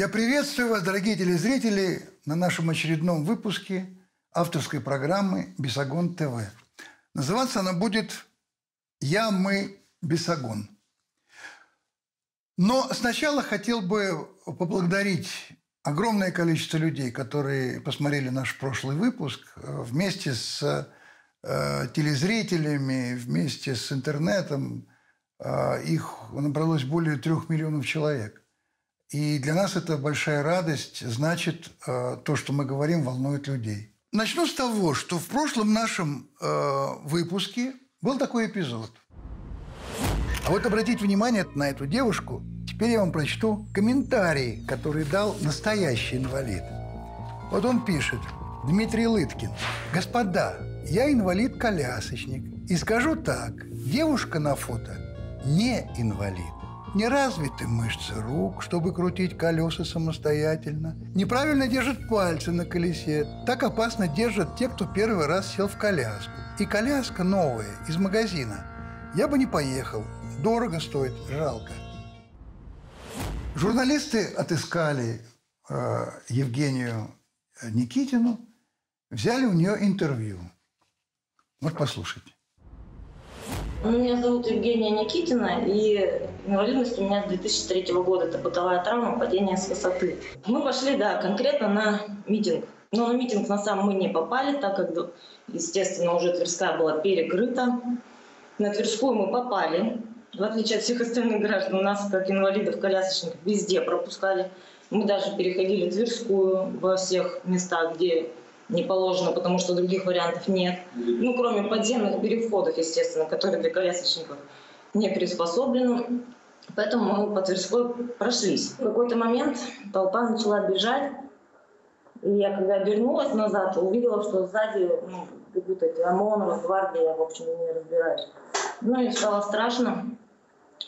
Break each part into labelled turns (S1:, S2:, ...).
S1: Я приветствую вас, дорогие телезрители, на нашем очередном выпуске авторской программы «Бесогон ТВ». Называться она будет «Я, мы, Бесогон». Но сначала хотел бы поблагодарить огромное количество людей, которые посмотрели наш прошлый выпуск э, вместе с э, телезрителями, вместе с интернетом. Э, их набралось более трех миллионов человек. И для нас это большая радость, значит, э, то, что мы говорим, волнует людей. Начну с того, что в прошлом нашем э, выпуске был такой эпизод. А вот обратите внимание на эту девушку. Теперь я вам прочту комментарий, который дал настоящий инвалид. Вот он пишет. Дмитрий Лыткин. Господа, я инвалид-колясочник. И скажу так, девушка на фото не инвалид. Не развиты мышцы рук, чтобы крутить колеса самостоятельно. Неправильно держат пальцы на колесе. Так опасно держат те, кто первый раз сел в коляску. И коляска новая, из магазина. Я бы не поехал. Дорого стоит, жалко. Журналисты отыскали э, Евгению Никитину, взяли у нее интервью. Вот послушайте.
S2: Меня зовут Евгения Никитина, и инвалидность у меня с 2003 года. Это бытовая травма, падение с высоты. Мы пошли, да, конкретно на митинг. Но на митинг на сам мы не попали, так как, естественно, уже Тверская была перекрыта. На Тверскую мы попали. В отличие от всех остальных граждан, нас, как инвалидов, колясочников, везде пропускали. Мы даже переходили Тверскую во всех местах, где не положено, потому что других вариантов нет. Ну, кроме подземных переходов, естественно, которые для колясочников не приспособлены. Поэтому мы по Тверской прошлись. В какой-то момент толпа начала бежать. И я, когда обернулась назад, увидела, что сзади ну, бегут эти ОМОН, гвардия, я, в общем, не разбираюсь. Ну и стало страшно.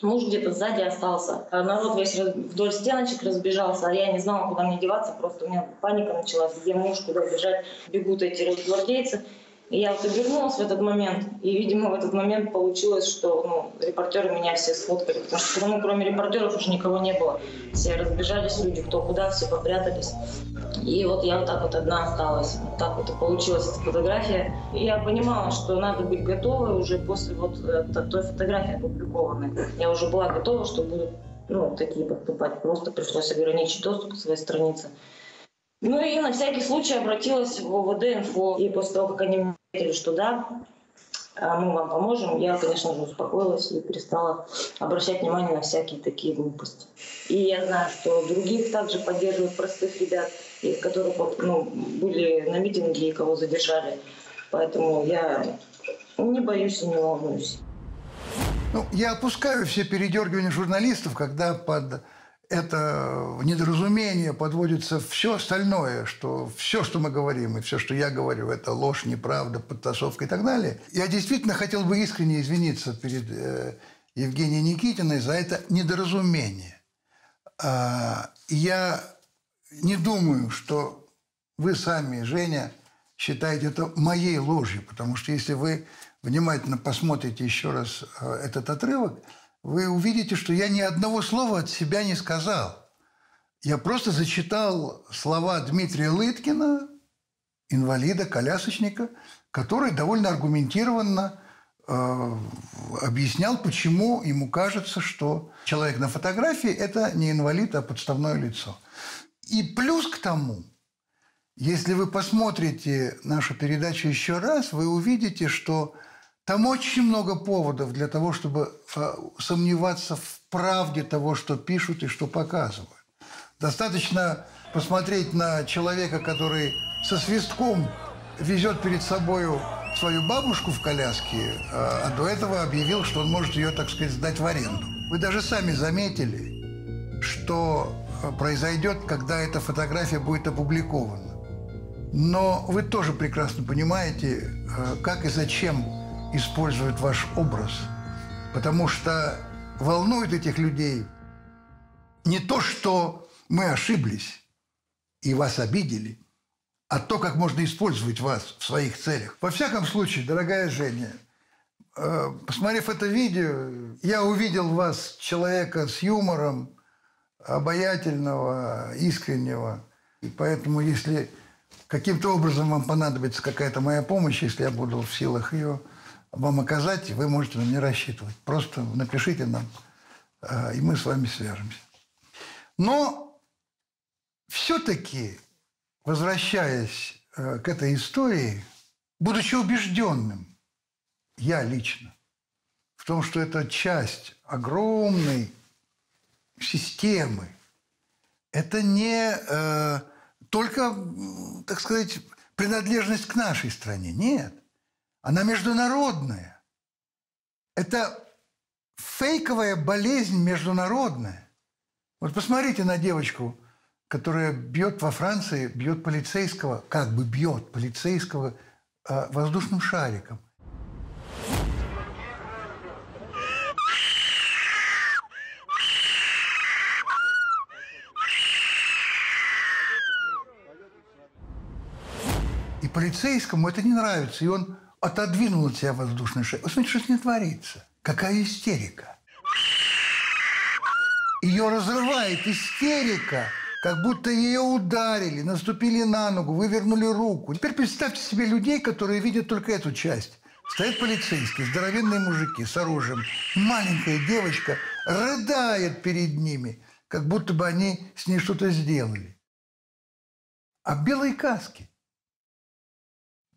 S2: Муж где-то сзади остался. А народ весь вдоль стеночек разбежался, а я не знала, куда мне деваться. Просто у меня паника началась, где муж, куда бежать. Бегут эти гвардейцы. Я вот обернулась в этот момент, и, видимо, в этот момент получилось, что ну, репортеры меня все сфоткали, потому что потому, кроме репортеров уже никого не было. Все разбежались люди, кто куда, все попрятались. И вот я вот так вот одна осталась. Вот так вот и получилась эта фотография. И я понимала, что надо быть готовой уже после вот э, той фотографии опубликованной. Я уже была готова, что будут ну, такие поступать. Просто пришлось ограничить доступ к своей странице. Ну и на всякий случай обратилась в ОВД инфо. И после того, как они ответили, что да, а мы вам поможем, я, конечно же, успокоилась и перестала обращать внимание на всякие такие глупости. И я знаю, что других также поддерживают простых ребят, которые ну, были на митинге и кого задержали. Поэтому я не боюсь и не волнуюсь.
S1: Ну, я опускаю все передергивания журналистов, когда под это недоразумение подводится все остальное, что все, что мы говорим, и все, что я говорю, это ложь, неправда, подтасовка и так далее. Я действительно хотел бы искренне извиниться перед э, Евгенией Никитиной за это недоразумение. А, я не думаю, что вы сами, Женя, считаете это моей ложью, потому что если вы внимательно посмотрите еще раз э, этот отрывок – вы увидите, что я ни одного слова от себя не сказал. Я просто зачитал слова Дмитрия Лыткина, инвалида, колясочника, который довольно аргументированно э, объяснял, почему ему кажется, что человек на фотографии – это не инвалид, а подставное лицо. И плюс к тому, если вы посмотрите нашу передачу еще раз, вы увидите, что там очень много поводов для того, чтобы э, сомневаться в правде того, что пишут и что показывают. Достаточно посмотреть на человека, который со свистком везет перед собой свою бабушку в коляске, э, а до этого объявил, что он может ее, так сказать, сдать в аренду. Вы даже сами заметили, что э, произойдет, когда эта фотография будет опубликована. Но вы тоже прекрасно понимаете, как и зачем используют ваш образ, потому что волнует этих людей не то, что мы ошиблись и вас обидели, а то, как можно использовать вас в своих целях. Во всяком случае, дорогая Женя, э, посмотрев это видео, я увидел вас, человека с юмором, обаятельного, искреннего. И поэтому, если каким-то образом вам понадобится какая-то моя помощь, если я буду в силах ее вам оказать, вы можете на меня рассчитывать. Просто напишите нам, э, и мы с вами свяжемся. Но все-таки, возвращаясь э, к этой истории, будучи убежденным, я лично, в том, что это часть огромной системы, это не э, только, так сказать, принадлежность к нашей стране. Нет. Она международная. Это фейковая болезнь международная. Вот посмотрите на девочку, которая бьет во Франции, бьет полицейского, как бы бьет полицейского э, воздушным шариком. И полицейскому это не нравится, и он отодвинул от себя воздушный шарик. Вы что с ней творится. Какая истерика. Ее разрывает истерика, как будто ее ударили, наступили на ногу, вывернули руку. Теперь представьте себе людей, которые видят только эту часть. Стоят полицейские, здоровенные мужики с оружием. Маленькая девочка рыдает перед ними, как будто бы они с ней что-то сделали. А белые каски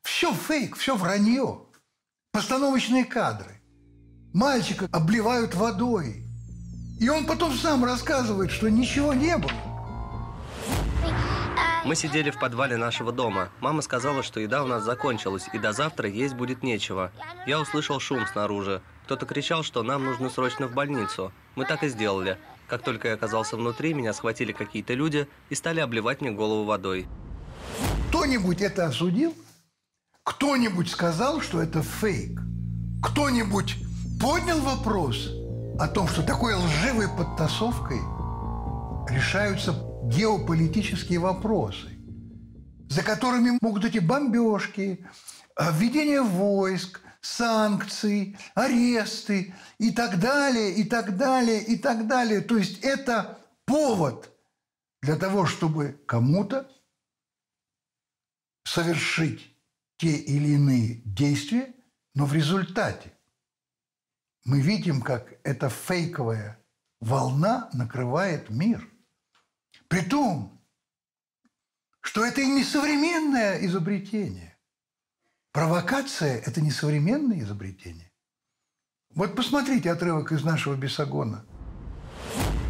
S1: все фейк, все вранье. Постановочные кадры. Мальчика обливают водой. И он потом сам рассказывает, что ничего не было.
S3: Мы сидели в подвале нашего дома. Мама сказала, что еда у нас закончилась, и до завтра есть будет нечего. Я услышал шум снаружи. Кто-то кричал, что нам нужно срочно в больницу. Мы так и сделали. Как только я оказался внутри, меня схватили какие-то люди и стали обливать мне голову водой.
S1: Кто-нибудь это осудил? Кто-нибудь сказал, что это фейк? Кто-нибудь поднял вопрос о том, что такой лживой подтасовкой решаются геополитические вопросы, за которыми могут эти бомбежки, введение войск, санкции, аресты и так далее, и так далее, и так далее. То есть это повод для того, чтобы кому-то совершить те или иные действия, но в результате мы видим, как эта фейковая волна накрывает мир. При том, что это и не современное изобретение. Провокация – это не современное изобретение. Вот посмотрите отрывок из нашего Бесогона.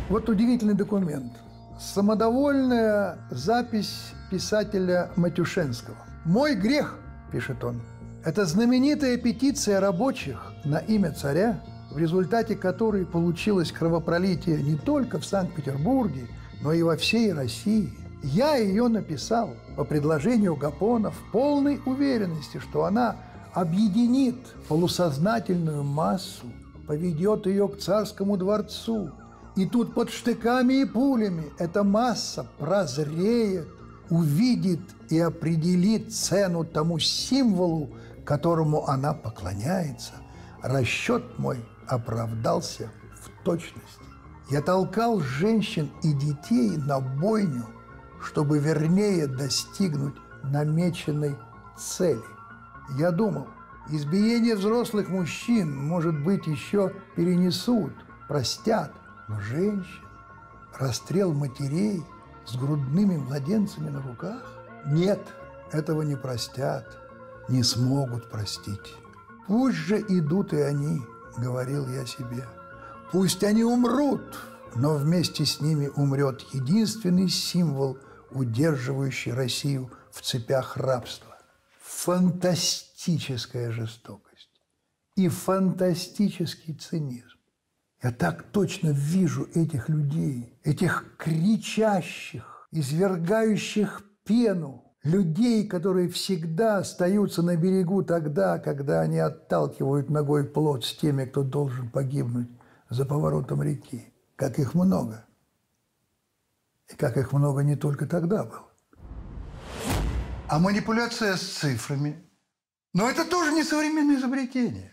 S1: Вот удивительный документ. Самодовольная запись писателя Матюшенского. «Мой грех – пишет он, это знаменитая петиция рабочих на имя царя, в результате которой получилось кровопролитие не только в Санкт-Петербурге, но и во всей России. Я ее написал по предложению Гапона в полной уверенности, что она объединит полусознательную массу, поведет ее к царскому дворцу. И тут под штыками и пулями эта масса прозреет, увидит и определит цену тому символу, которому она поклоняется, расчет мой оправдался в точности. Я толкал женщин и детей на бойню, чтобы вернее достигнуть намеченной цели. Я думал, избиение взрослых мужчин, может быть, еще перенесут, простят, но женщин, расстрел матерей – с грудными младенцами на руках? Нет, этого не простят, не смогут простить. Пусть же идут и они, говорил я себе. Пусть они умрут, но вместе с ними умрет единственный символ, удерживающий Россию в цепях рабства. Фантастическая жестокость и фантастический цинизм. Я так точно вижу этих людей, этих кричащих, извергающих пену, людей, которые всегда остаются на берегу тогда, когда они отталкивают ногой плод с теми, кто должен погибнуть за поворотом реки. Как их много. И как их много не только тогда было. А манипуляция с цифрами. Но это тоже не современное изобретение.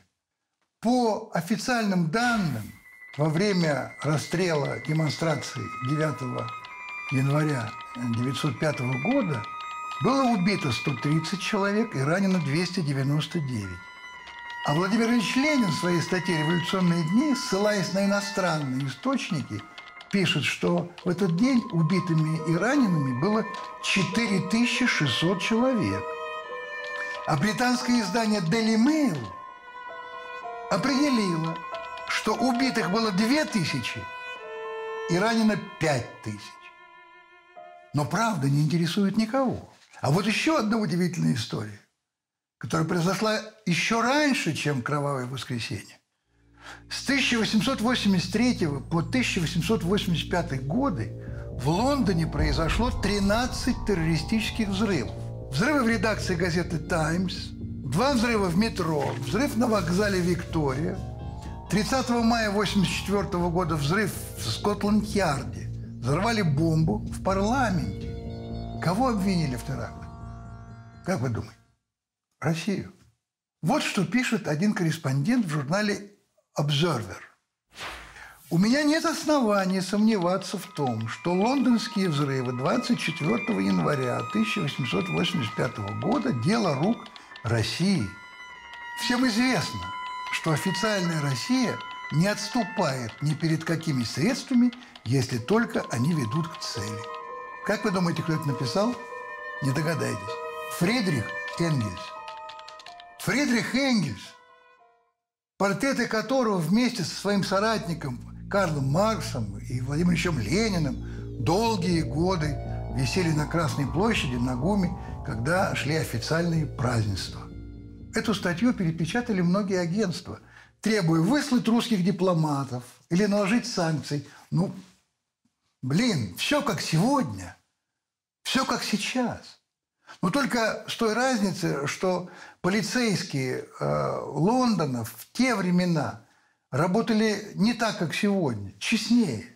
S1: По официальным данным – во время расстрела демонстрации 9 января 1905 года было убито 130 человек и ранено 299. А Владимир Ильич Ленин в своей статье «Революционные дни», ссылаясь на иностранные источники, пишет, что в этот день убитыми и ранеными было 4600 человек. А британское издание Daily Mail определило, что убитых было 2000 и ранено 5000. Но правда не интересует никого. А вот еще одна удивительная история, которая произошла еще раньше, чем Кровавое воскресенье. С 1883 по 1885 годы в Лондоне произошло 13 террористических взрывов. Взрывы в редакции газеты «Таймс», два взрыва в метро, взрыв на вокзале «Виктория», 30 мая 1984 года взрыв в Скотланд-Ярде. Взорвали бомбу в парламенте. Кого обвинили в терактах? Как вы думаете? Россию. Вот что пишет один корреспондент в журнале Observer. У меня нет оснований сомневаться в том, что лондонские взрывы 24 января 1885 года – дело рук России. Всем известно, что официальная Россия не отступает ни перед какими средствами, если только они ведут к цели. Как вы думаете, кто это написал? Не догадаетесь. Фридрих Энгельс. Фридрих Энгельс, портреты которого вместе со своим соратником Карлом Марксом и Владимиром Лениным долгие годы висели на Красной площади на ГУМе, когда шли официальные празднества. Эту статью перепечатали многие агентства, требуя выслать русских дипломатов или наложить санкции. Ну, блин, все как сегодня, все как сейчас. Но только с той разницей, что полицейские э, Лондона в те времена работали не так, как сегодня, честнее.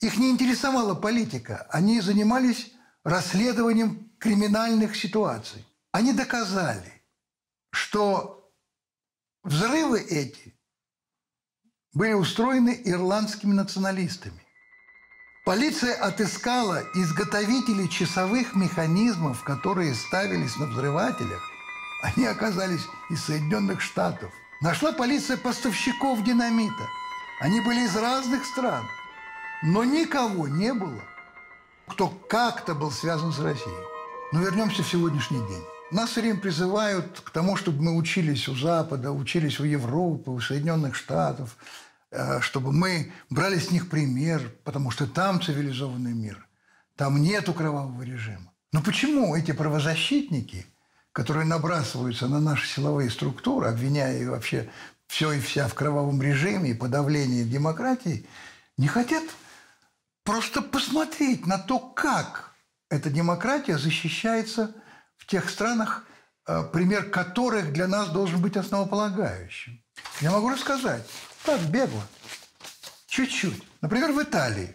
S1: Их не интересовала политика, они занимались расследованием криминальных ситуаций. Они доказали, что взрывы эти были устроены ирландскими националистами. Полиция отыскала изготовителей часовых механизмов, которые ставились на взрывателях. Они оказались из Соединенных Штатов. Нашла полиция поставщиков динамита. Они были из разных стран. Но никого не было, кто как-то был связан с Россией. Но вернемся в сегодняшний день. Нас все время призывают к тому, чтобы мы учились у Запада, учились у Европы, у Соединенных Штатов, э, чтобы мы брали с них пример, потому что там цивилизованный мир, там нету кровавого режима. Но почему эти правозащитники, которые набрасываются на наши силовые структуры, обвиняя вообще все и вся в кровавом режиме и подавлении демократии, не хотят просто посмотреть на то, как эта демократия защищается – в тех странах, э, пример которых для нас должен быть основополагающим. Я могу рассказать, так, бегло, чуть-чуть. Например, в Италии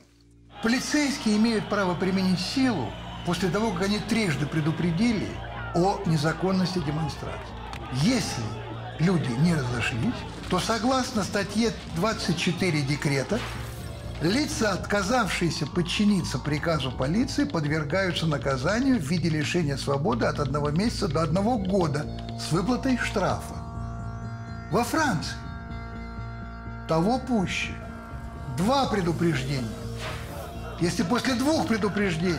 S1: полицейские имеют право применить силу после того, как они трижды предупредили о незаконности демонстрации. Если люди не разошлись, то согласно статье 24 декрета Лица, отказавшиеся подчиниться приказу полиции, подвергаются наказанию в виде лишения свободы от одного месяца до одного года с выплатой штрафа. Во Франции того пуще. Два предупреждения. Если после двух предупреждений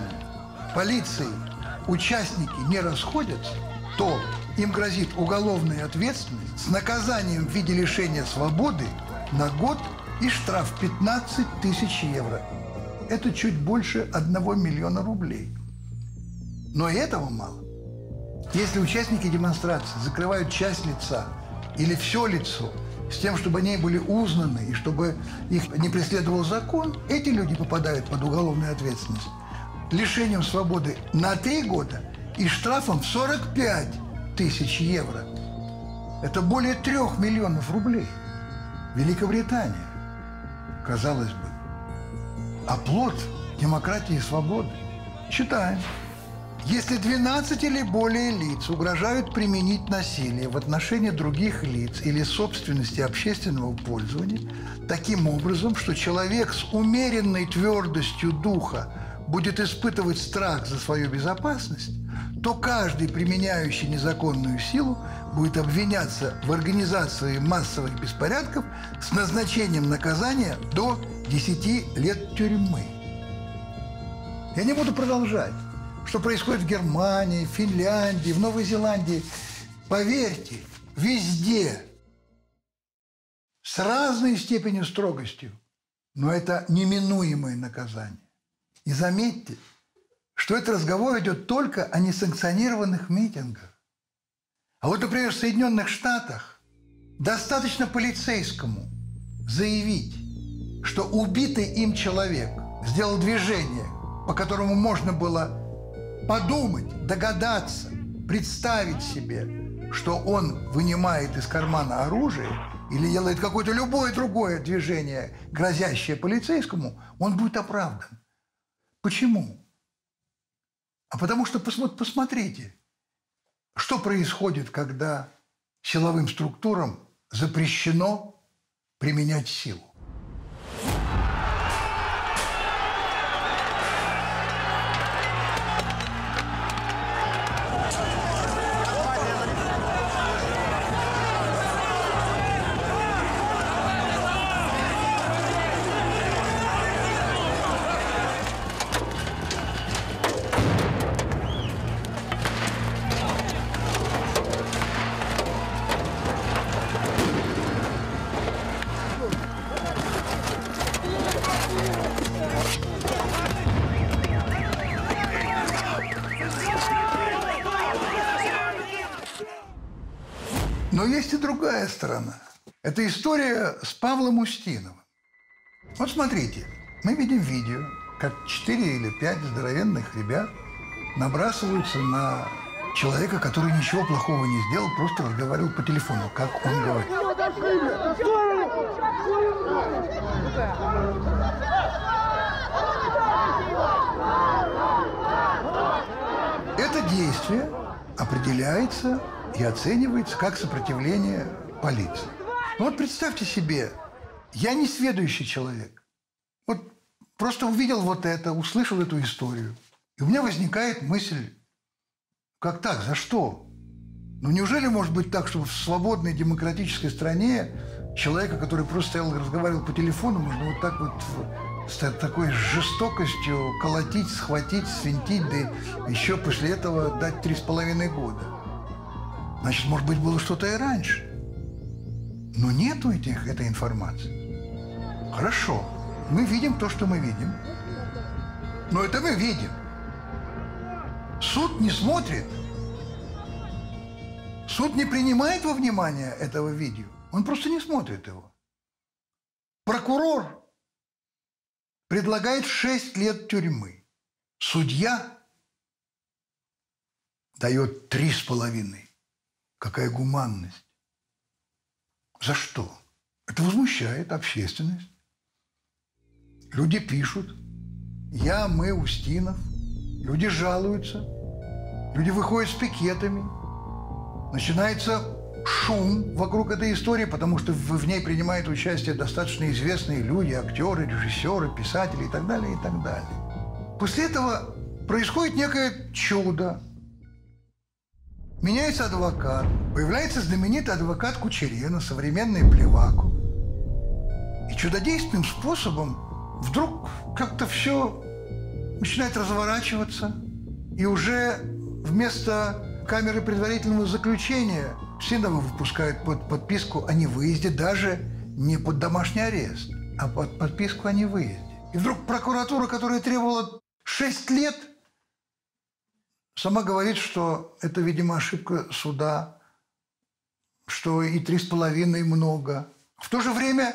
S1: полиции участники не расходятся, то им грозит уголовная ответственность с наказанием в виде лишения свободы на год и штраф 15 тысяч евро. Это чуть больше 1 миллиона рублей. Но и этого мало. Если участники демонстрации закрывают часть лица или все лицо с тем, чтобы они были узнаны и чтобы их не преследовал закон, эти люди попадают под уголовную ответственность лишением свободы на три года и штрафом в 45 тысяч евро. Это более трех миллионов рублей. Великобритания казалось бы, оплот демократии и свободы. Читаем. Если 12 или более лиц угрожают применить насилие в отношении других лиц или собственности общественного пользования, таким образом, что человек с умеренной твердостью духа будет испытывать страх за свою безопасность, то каждый, применяющий незаконную силу, будет обвиняться в организации массовых беспорядков с назначением наказания до 10 лет тюрьмы. Я не буду продолжать что происходит в Германии, Финляндии, в Новой Зеландии. Поверьте, везде с разной степенью строгостью, но это неминуемое наказание. И заметьте, что этот разговор идет только о несанкционированных митингах. А вот, например, в Соединенных Штатах достаточно полицейскому заявить, что убитый им человек сделал движение, по которому можно было подумать, догадаться, представить себе, что он вынимает из кармана оружие или делает какое-то любое другое движение, грозящее полицейскому, он будет оправдан. Почему? А потому что посмотрите, что происходит, когда силовым структурам запрещено применять силу. Другая сторона. Это история с Павлом Устиновым. Вот смотрите, мы видим видео, как четыре или пять здоровенных ребят набрасываются на человека, который ничего плохого не сделал, просто разговаривал по телефону, как он говорит. Это действие определяется и оценивается как сопротивление полиции. Ну вот представьте себе, я не сведущий человек. Вот просто увидел вот это, услышал эту историю. И у меня возникает мысль, как так, за что? Ну неужели может быть так, что в свободной демократической стране человека, который просто стоял и разговаривал по телефону, можно вот так вот с такой жестокостью колотить, схватить, свинтить, да еще после этого дать три с половиной года. Значит, может быть, было что-то и раньше. Но нету этих, этой информации. Хорошо, мы видим то, что мы видим. Но это мы видим. Суд не смотрит. Суд не принимает во внимание этого видео. Он просто не смотрит его. Прокурор предлагает 6 лет тюрьмы. Судья дает три с половиной. Какая гуманность. За что? Это возмущает общественность. Люди пишут. Я, мы, Устинов. Люди жалуются. Люди выходят с пикетами. Начинается шум вокруг этой истории, потому что в ней принимают участие достаточно известные люди, актеры, режиссеры, писатели и так далее, и так далее. После этого происходит некое чудо. Меняется адвокат. Появляется знаменитый адвокат Кучерена, современный Плеваку. И чудодейственным способом вдруг как-то все начинает разворачиваться. И уже вместо камеры предварительного заключения Синова выпускают под подписку о невыезде даже не под домашний арест, а под подписку о невыезде. И вдруг прокуратура, которая требовала 6 лет – Сама говорит, что это, видимо, ошибка суда, что и три с половиной много. В то же время,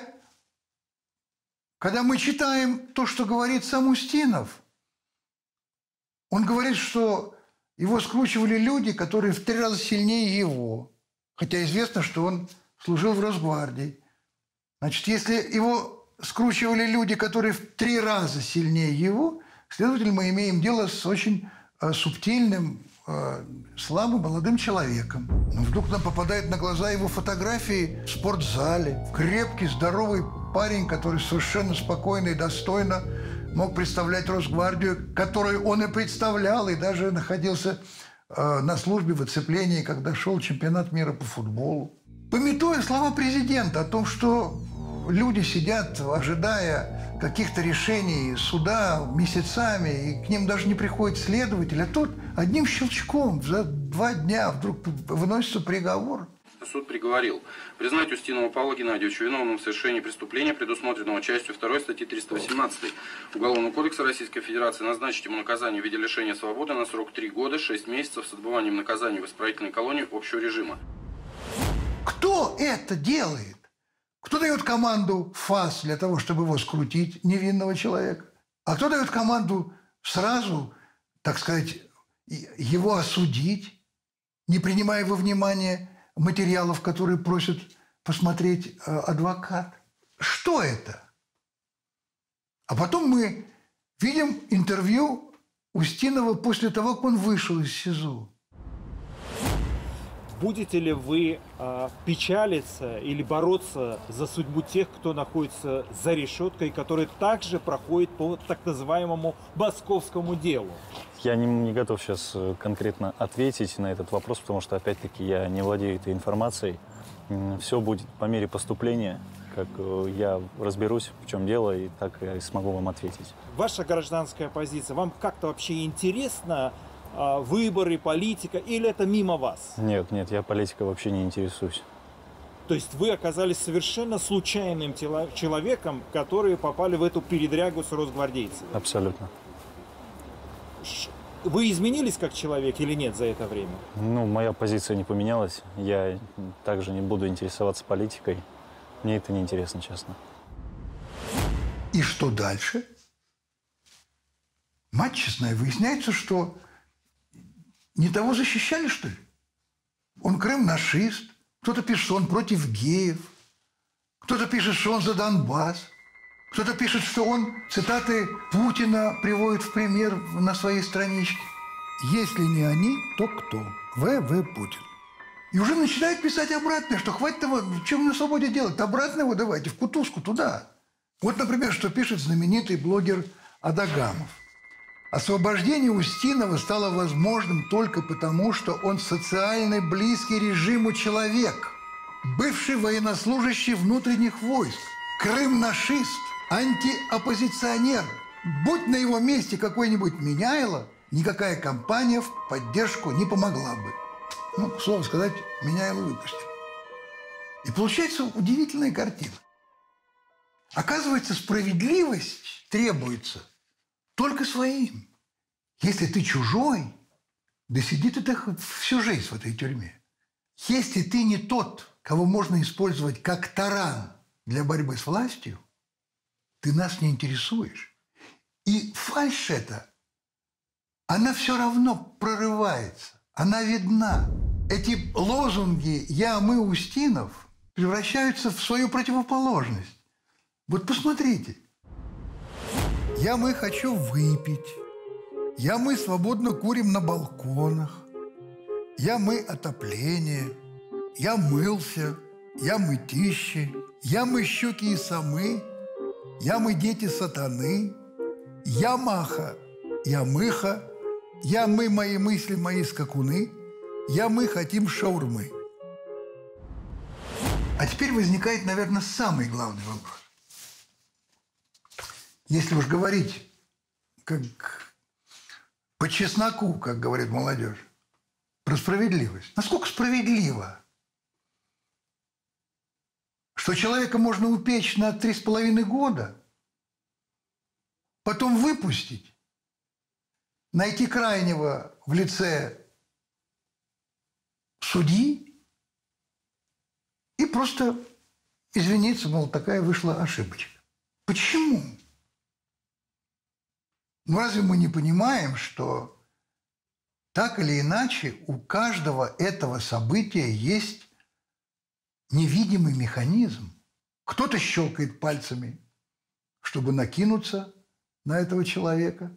S1: когда мы читаем то, что говорит сам Устинов, он говорит, что его скручивали люди, которые в три раза сильнее его. Хотя известно, что он служил в Росгвардии. Значит, если его скручивали люди, которые в три раза сильнее его, следовательно, мы имеем дело с очень субтильным, э, слабым молодым человеком. Но вдруг нам попадает на глаза его фотографии в спортзале. Крепкий, здоровый парень, который совершенно спокойно и достойно мог представлять Росгвардию, которую он и представлял, и даже находился э, на службе в оцеплении, когда шел чемпионат мира по футболу. Пометуя слова президента о том, что люди сидят, ожидая каких-то решений суда месяцами, и к ним даже не приходит следователь, а тут одним щелчком за два дня вдруг выносится приговор.
S4: Суд приговорил признать Устинова Павла Геннадьевича виновным в совершении преступления, предусмотренного частью 2 статьи 318 Уголовного кодекса Российской Федерации, назначить ему наказание в виде лишения свободы на срок 3 года, 6 месяцев с отбыванием наказания в исправительной колонии общего режима.
S1: Кто это делает? Кто дает команду ФАС для того, чтобы его скрутить, невинного человека? А кто дает команду сразу, так сказать, его осудить, не принимая во внимание материалов, которые просит посмотреть э, адвокат? Что это? А потом мы видим интервью Устинова после того, как он вышел из СИЗО.
S5: Будете ли вы э, печалиться или бороться за судьбу тех, кто находится за решеткой, который также проходит по так называемому московскому делу?
S6: Я не, не готов сейчас э, конкретно ответить на этот вопрос, потому что, опять-таки, я не владею этой информацией. Все будет по мере поступления, как э, я разберусь, в чем дело, и так я и смогу вам ответить.
S5: Ваша гражданская позиция, вам как-то вообще интересно выборы, политика, или это мимо вас?
S6: Нет, нет, я политикой вообще не интересуюсь.
S5: То есть вы оказались совершенно случайным человеком, которые попали в эту передрягу с росгвардейцами?
S6: Абсолютно.
S5: Вы изменились как человек или нет за это время?
S6: Ну, моя позиция не поменялась. Я также не буду интересоваться политикой. Мне это не интересно, честно.
S1: И что дальше? Мать честная, выясняется, что не того защищали, что ли? Он крым-нашист. Кто-то пишет, что он против геев. Кто-то пишет, что он за Донбасс. Кто-то пишет, что он цитаты Путина приводит в пример на своей страничке. Если не они, то кто? В.В. Путин. И уже начинает писать обратное, что хватит того, чем на свободе делать. Обратно его давайте, в кутузку, туда. Вот, например, что пишет знаменитый блогер Адагамов – Освобождение Устинова стало возможным только потому, что он социально близкий режиму человек, бывший военнослужащий внутренних войск, крым-нашист, антиоппозиционер. Будь на его месте какой-нибудь Меняйло, никакая компания в поддержку не помогла бы. Ну, к слову сказать, Меняйло выпустили. И получается удивительная картина. Оказывается, справедливость требуется – только своим. Если ты чужой, да сиди ты так всю жизнь в этой тюрьме. Если ты не тот, кого можно использовать как таран для борьбы с властью, ты нас не интересуешь. И фальшь эта, она все равно прорывается, она видна. Эти лозунги «я, мы, Устинов» превращаются в свою противоположность. Вот посмотрите – я мы хочу выпить. Я мы свободно курим на балконах. Я мы отопление. Я мылся. Я мытищи. Я мы щеки и самы. Я мы дети сатаны. Я маха. Я мыха. Я мы мои мысли, мои скакуны. Я мы хотим шаурмы. А теперь возникает, наверное, самый главный вопрос если уж говорить как по чесноку, как говорит молодежь, про справедливость. Насколько справедливо, что человека можно упечь на три с половиной года, потом выпустить, найти крайнего в лице судьи и просто извиниться, мол, такая вышла ошибочка. Почему? Ну разве мы не понимаем, что так или иначе у каждого этого события есть невидимый механизм? Кто-то щелкает пальцами, чтобы накинуться на этого человека.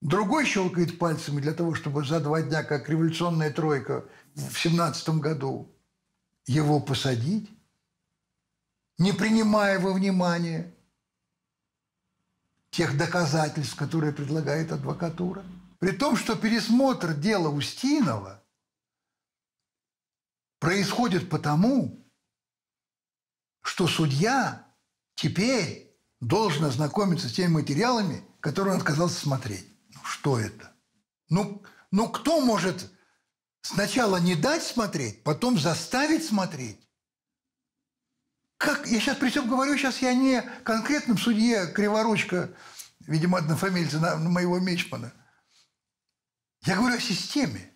S1: Другой щелкает пальцами для того, чтобы за два дня, как революционная тройка в семнадцатом году, его посадить, не принимая во внимание тех доказательств, которые предлагает адвокатура. При том, что пересмотр дела Устинова происходит потому, что судья теперь должен ознакомиться с теми материалами, которые он отказался смотреть. Ну, что это? Ну, ну, кто может сначала не дать смотреть, потом заставить смотреть? Как? Я сейчас при всем говорю, сейчас я не конкретном судье Криворучка, видимо, однофамильца моего Мичмана. Я говорю о системе.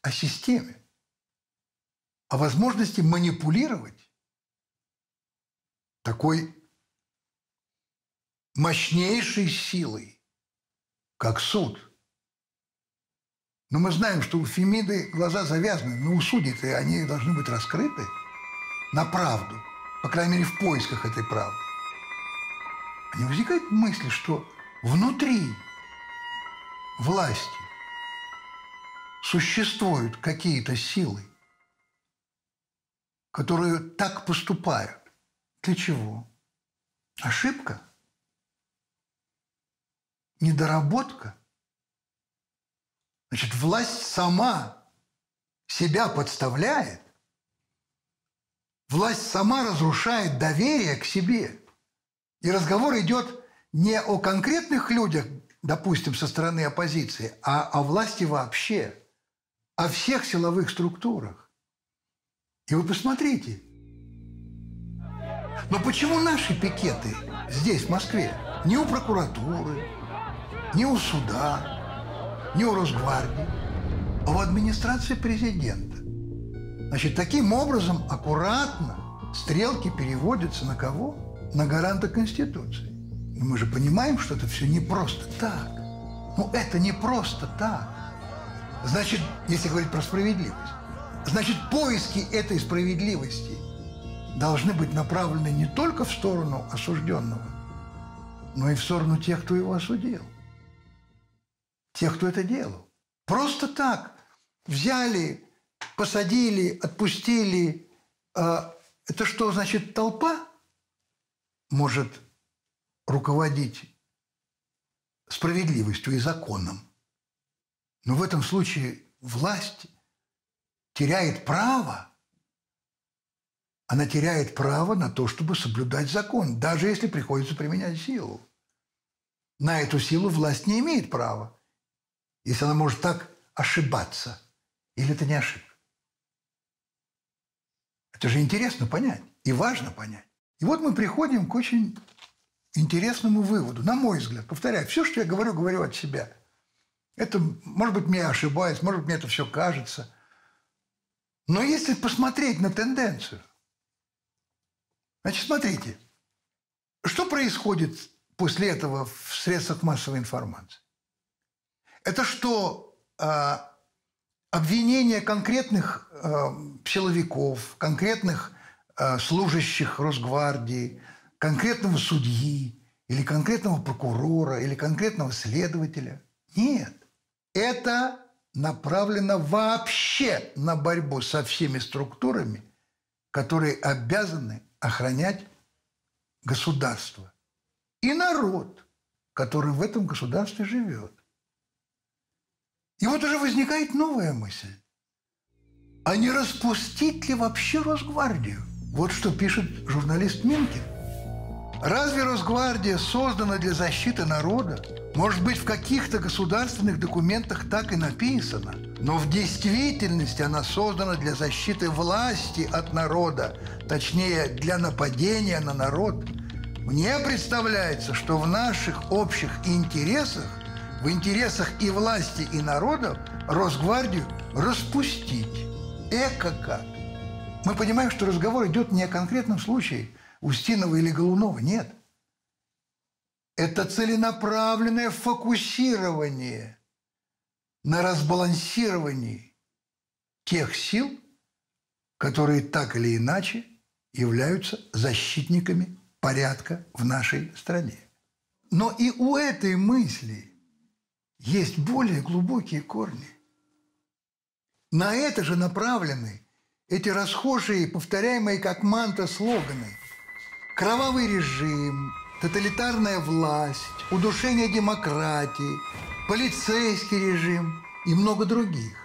S1: О системе. О возможности манипулировать такой мощнейшей силой, как суд. Но мы знаем, что у Фемиды глаза завязаны, но у судей-то они должны быть раскрыты на правду, по крайней мере, в поисках этой правды. А не возникает мысли, что внутри власти существуют какие-то силы, которые так поступают. Для чего? Ошибка? Недоработка? Значит, власть сама себя подставляет. Власть сама разрушает доверие к себе. И разговор идет не о конкретных людях, допустим, со стороны оппозиции, а о власти вообще, о всех силовых структурах. И вы посмотрите, но почему наши пикеты здесь, в Москве, ни у прокуратуры, ни у суда, ни у Росгвардии, а в администрации президента? Значит, таким образом аккуратно стрелки переводятся на кого? На гаранта Конституции. И мы же понимаем, что это все не просто так. Ну, это не просто так. Значит, если говорить про справедливость, значит, поиски этой справедливости должны быть направлены не только в сторону осужденного, но и в сторону тех, кто его осудил. Тех, кто это делал. Просто так взяли, посадили, отпустили. А это что, значит, толпа может руководить справедливостью и законом? Но в этом случае власть теряет право – она теряет право на то, чтобы соблюдать закон, даже если приходится применять силу. На эту силу власть не имеет права, если она может так ошибаться. Или это не ошибка? Это же интересно понять и важно понять. И вот мы приходим к очень интересному выводу, на мой взгляд. Повторяю, все, что я говорю, говорю от себя. Это, может быть, мне ошибаюсь, может быть, мне это все кажется. Но если посмотреть на тенденцию, Значит, смотрите, что происходит после этого в средствах массовой информации? Это что обвинения конкретных э, силовиков, конкретных э, служащих Росгвардии, конкретного судьи или конкретного прокурора или конкретного следователя. Нет. Это направлено вообще на борьбу со всеми структурами, которые обязаны охранять государство и народ, который в этом государстве живет. И вот уже возникает новая мысль. А не распустить ли вообще Росгвардию? Вот что пишет журналист Минкин. Разве Росгвардия создана для защиты народа? Может быть, в каких-то государственных документах так и написано – но в действительности она создана для защиты власти от народа, точнее, для нападения на народ. Мне представляется, что в наших общих интересах, в интересах и власти, и народа, Росгвардию распустить. Эко как! Мы понимаем, что разговор идет не о конкретном случае Устинова или Голунова, нет. Это целенаправленное фокусирование – на разбалансировании тех сил, которые так или иначе являются защитниками порядка в нашей стране. Но и у этой мысли есть более глубокие корни. На это же направлены эти расхожие, повторяемые как манта слоганы. Кровавый режим, тоталитарная власть, удушение демократии, полицейский режим и много других.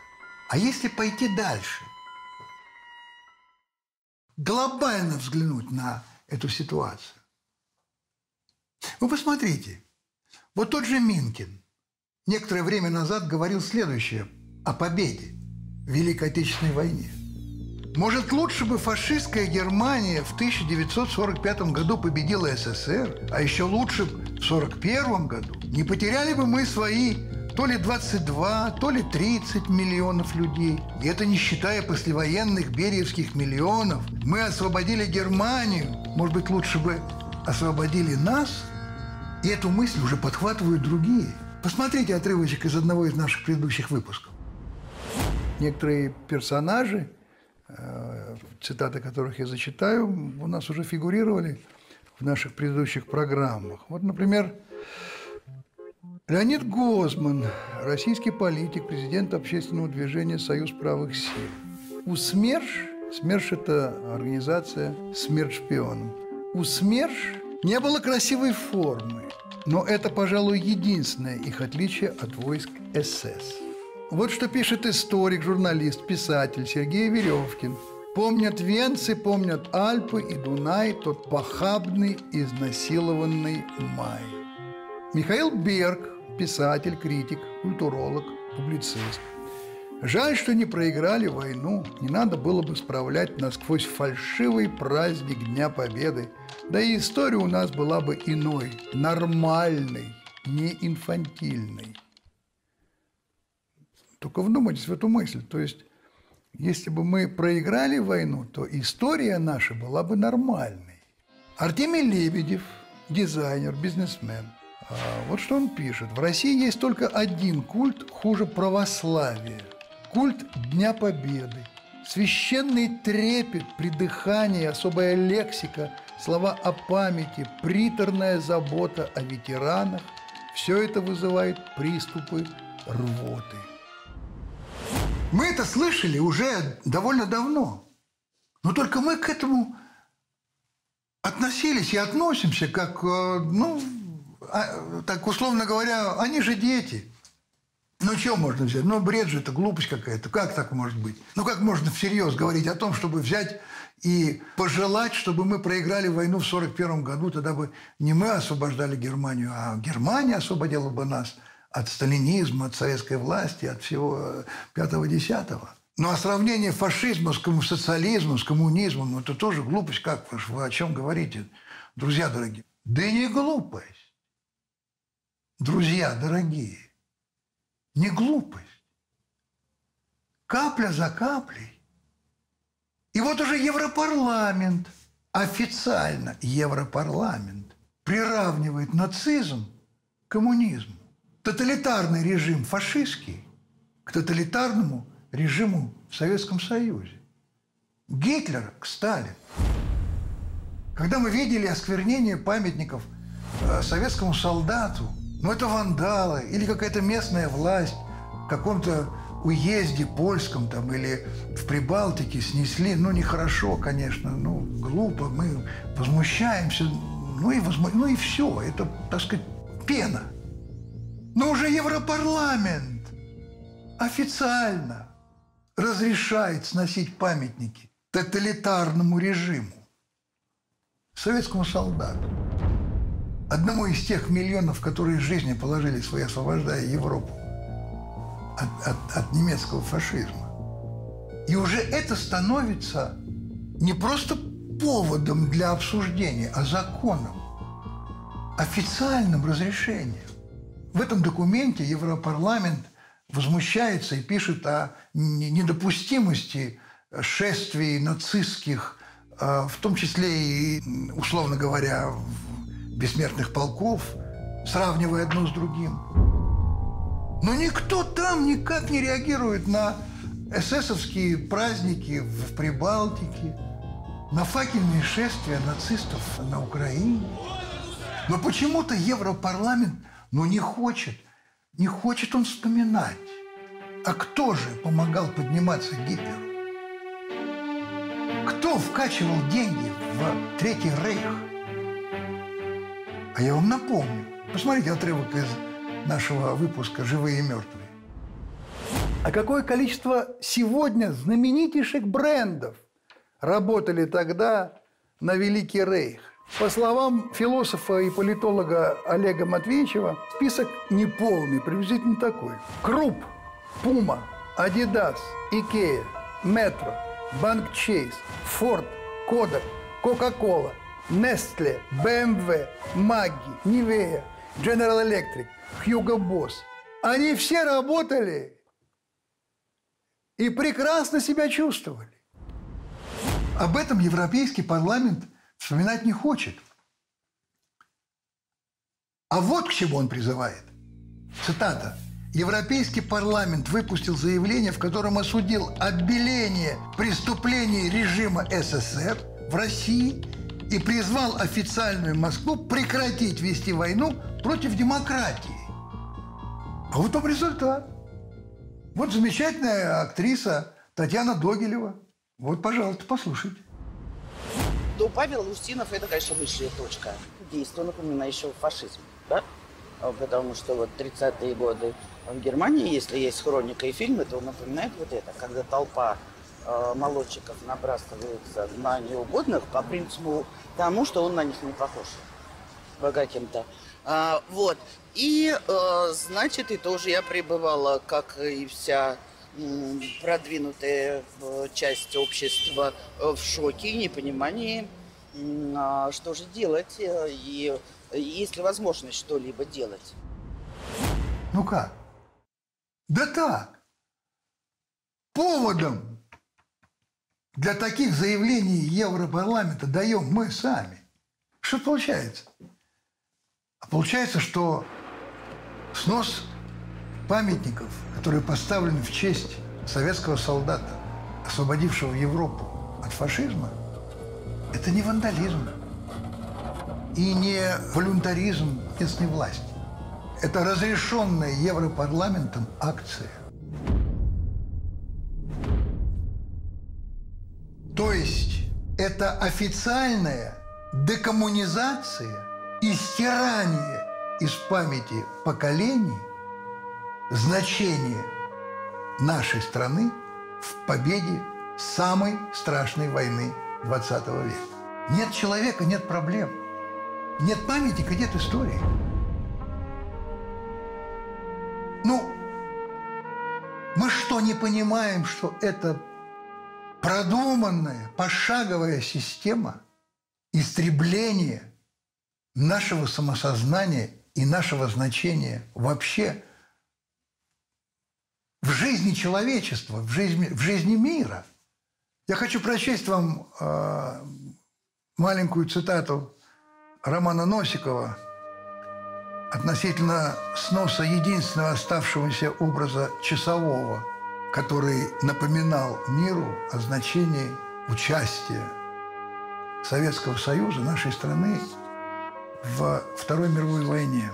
S1: А если пойти дальше, глобально взглянуть на эту ситуацию, вы посмотрите, вот тот же Минкин некоторое время назад говорил следующее о победе в Великой Отечественной войне. Может, лучше бы фашистская Германия в 1945 году победила СССР, а еще лучше в 1941 году. Не потеряли бы мы свои то ли 22, то ли 30 миллионов людей. И это не считая послевоенных бериевских миллионов. Мы освободили Германию. Может быть, лучше бы освободили нас? И эту мысль уже подхватывают другие. Посмотрите отрывочек из одного из наших предыдущих выпусков. Некоторые персонажи Э, цитаты которых я зачитаю, у нас уже фигурировали в наших предыдущих программах. Вот, например, Леонид Гозман, российский политик, президент общественного движения «Союз правых сил». У СМЕРШ, СМЕРШ – это организация «Смерть шпионам», у СМЕРШ не было красивой формы, но это, пожалуй, единственное их отличие от войск СС. Вот что пишет историк, журналист, писатель Сергей Веревкин. Помнят венцы, помнят Альпы и Дунай, тот похабный, изнасилованный май. Михаил Берг, писатель, критик, культуролог, публицист. Жаль, что не проиграли войну, не надо было бы справлять насквозь фальшивый праздник Дня Победы. Да и история у нас была бы иной, нормальной, не инфантильной. Только вдумайтесь в эту мысль. То есть, если бы мы проиграли войну, то история наша была бы нормальной. Артемий Лебедев, дизайнер, бизнесмен. А вот что он пишет. В России есть только один культ хуже православия. Культ Дня Победы. Священный трепет при дыхании, особая лексика, слова о памяти, приторная забота о ветеранах – все это вызывает приступы рвоты. Мы это слышали уже довольно давно. Но только мы к этому относились и относимся как, э, ну, а, так условно говоря, они же дети. Ну, что можно взять? Ну, бред же это, глупость какая-то. Как так может быть? Ну, как можно всерьез говорить о том, чтобы взять и пожелать, чтобы мы проиграли войну в 1941 году, тогда бы не мы освобождали Германию, а Германия освободила бы нас – от сталинизма, от советской власти, от всего пятого-десятого. Ну а сравнение фашизма с социализмом, с коммунизмом, ну, это тоже глупость. Как вы о чем говорите, друзья дорогие? Да и не глупость. Друзья дорогие, не глупость. Капля за каплей. И вот уже Европарламент, официально Европарламент, приравнивает нацизм к коммунизму тоталитарный режим фашистский к тоталитарному режиму в Советском Союзе. Гитлер к Сталину. Когда мы видели осквернение памятников э, советскому солдату, ну это вандалы или какая-то местная власть в каком-то уезде польском там или в Прибалтике снесли, ну нехорошо, конечно, ну глупо, мы возмущаемся, ну и, возму... ну и все, это, так сказать, пена – но уже Европарламент официально разрешает сносить памятники тоталитарному режиму, советскому солдату, одному из тех миллионов, которые жизни положили свои, освобождая Европу от, от, от немецкого фашизма. И уже это становится не просто поводом для обсуждения, а законом, официальным разрешением. В этом документе Европарламент возмущается и пишет о недопустимости шествий нацистских, а, в том числе и, условно говоря, бессмертных полков, сравнивая одно с другим. Но никто там никак не реагирует на эсэсовские праздники в Прибалтике, на факельные шествия нацистов на Украине. Но почему-то Европарламент – но не хочет Не хочет он вспоминать. А кто же помогал подниматься Гитлеру? Кто вкачивал деньги в Третий Рейх? А я вам напомню. Посмотрите отрывок из нашего выпуска «Живые и мертвые». А какое количество сегодня знаменитейших брендов работали тогда на Великий Рейх? По словам философа и политолога Олега Матвеевичева, список неполный, приблизительно такой. Круп, Пума, Адидас, Икея, Метро, Банк Чейз, Форд, Кодак, Кока-Кола, Нестле, БМВ, Магги, Нивея, General Electric, Hugo Boss. Они все работали и прекрасно себя чувствовали. Об этом Европейский парламент вспоминать не хочет. А вот к чему он призывает. Цитата. Европейский парламент выпустил заявление, в котором осудил обеление преступлений режима СССР в России и призвал официальную Москву прекратить вести войну против демократии. А вот вам результат. Вот замечательная актриса Татьяна Догилева. Вот, пожалуйста, послушайте.
S7: Ну, Павел Устинов – это, конечно, высшая точка действия, напоминающего фашизм, да? А Потому что вот 30-е годы в Германии, если есть хроника и фильмы, то напоминает вот это, когда толпа молодчиков набрасывается на неугодных по принципу тому, что он на них не похож по каким-то. А, вот. И, э, значит, и тоже я пребывала, как и вся продвинутая э, часть общества э, в шоке и непонимании, а что же делать, э, и есть ли возможность что-либо делать.
S1: Ну как? Да так. Поводом для таких заявлений Европарламента даем мы сами. Что получается? А получается, что снос памятников, которые поставлены в честь советского солдата, освободившего Европу от фашизма, это не вандализм и не волюнтаризм местной власти. Это разрешенная Европарламентом акция. То есть это официальная декоммунизация и стирание из памяти поколений – значение нашей страны в победе самой страшной войны 20 века. Нет человека, нет проблем. Нет памятника, нет истории. Ну, мы что, не понимаем, что это продуманная, пошаговая система истребления нашего самосознания и нашего значения вообще – в жизни человечества, в жизни, в жизни мира. Я хочу прочесть вам э, маленькую цитату Романа Носикова относительно сноса единственного оставшегося образа часового, который напоминал миру о значении участия Советского Союза, нашей страны в Второй мировой войне.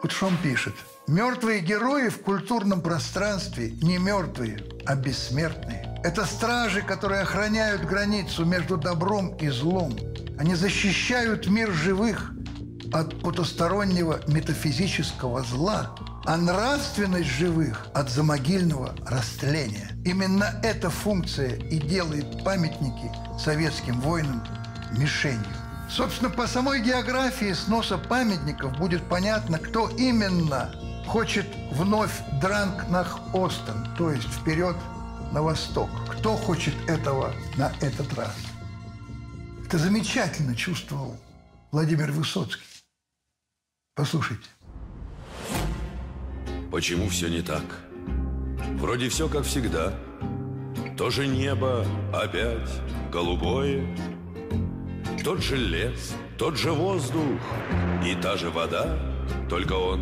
S1: Вот что он пишет – Мертвые герои в культурном пространстве не мертвые, а бессмертные. Это стражи, которые охраняют границу между добром и злом. Они защищают мир живых от потустороннего метафизического зла, а нравственность живых от замогильного растления. Именно эта функция и делает памятники советским воинам мишенью. Собственно, по самой географии сноса памятников будет понятно, кто именно хочет вновь дранг нах Остен, то есть вперед на восток. Кто хочет этого на этот раз? Это замечательно чувствовал Владимир Высоцкий. Послушайте.
S8: Почему все не так? Вроде все как всегда. То же небо опять голубое, Тот же лес, тот же воздух и та же вода, Только он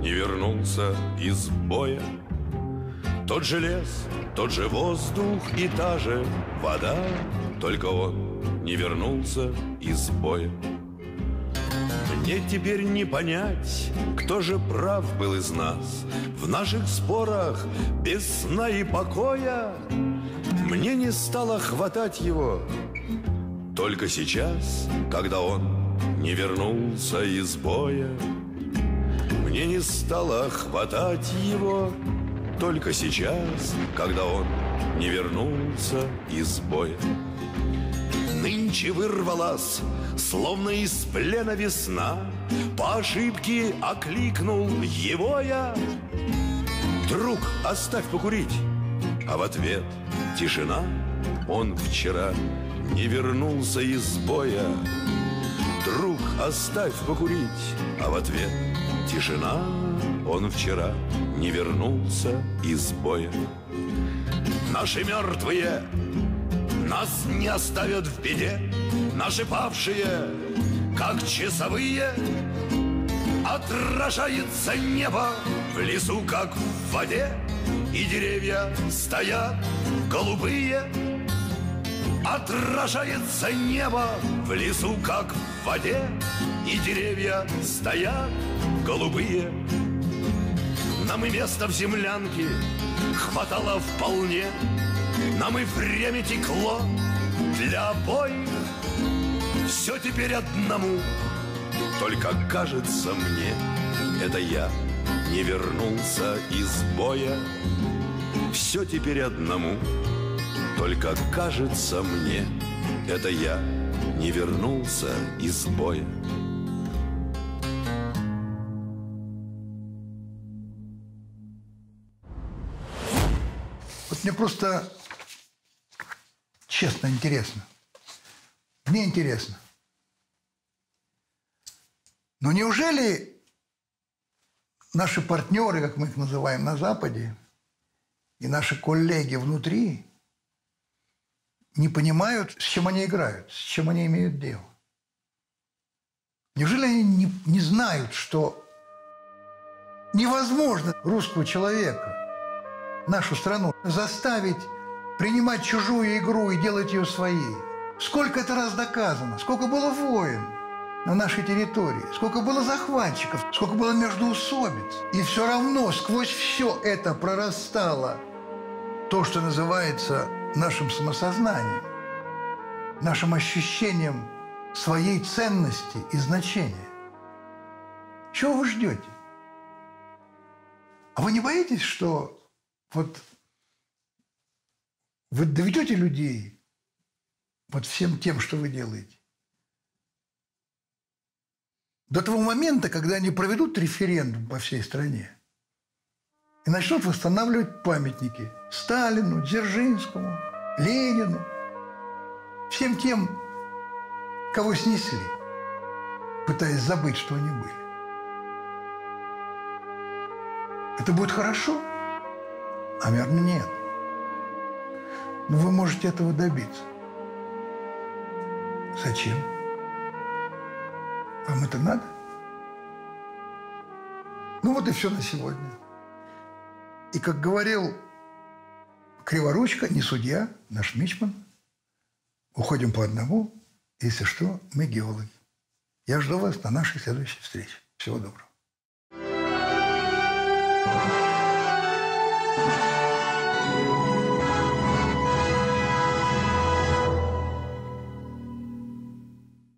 S8: не вернулся из боя. Тот же лес, тот же воздух и та же вода, Только он не вернулся из боя. Мне теперь не понять, кто же прав был из нас В наших спорах без сна и покоя. Мне не стало хватать его Только сейчас, когда он не вернулся из боя. Мне не стало хватать его Только сейчас, когда он не вернулся из боя. Нынче вырвалась, словно из плена весна. По ошибке окликнул его я. Друг, оставь покурить! А в ответ тишина. Он вчера не вернулся из боя. Друг, оставь покурить! А в ответ тишина. Он вчера не вернулся из боя. Наши мертвые! Нас не оставят в беде Наши павшие, как часовые Отражается небо в лесу, как в воде И деревья стоят голубые. Отражается небо в лесу, как в воде И деревья стоят голубые. Нам и место в землянке хватало вполне нам и время текло для обоих Все теперь одному Только кажется мне Это я не вернулся из боя Все теперь одному Только кажется мне Это я не вернулся из боя
S1: Вот мне просто честно интересно. Мне интересно. Но неужели наши партнеры, как мы их называем на Западе, и наши коллеги внутри не понимают, с чем они играют, с чем они имеют дело? Неужели они не, не знают, что невозможно русского человека, нашу страну, заставить принимать чужую игру и делать ее своей. Сколько это раз доказано, сколько было войн на нашей территории, сколько было захватчиков, сколько было междуусобиц. И все равно сквозь все это прорастало то, что называется нашим самосознанием, нашим ощущением своей ценности и значения. Чего вы ждете? А вы не боитесь, что вот вы доведете людей вот всем тем, что вы делаете? До того момента, когда они проведут референдум по всей стране и начнут восстанавливать памятники Сталину, Дзержинскому, Ленину, всем тем, кого снесли, пытаясь забыть, что они были. Это будет хорошо? Наверное, нет. Но вы можете этого добиться. Зачем? Вам это надо? Ну вот и все на сегодня. И как говорил Криворучка, не судья, наш Мичман, уходим по одному, если что, мы геологи. Я жду вас на нашей следующей встрече. Всего доброго.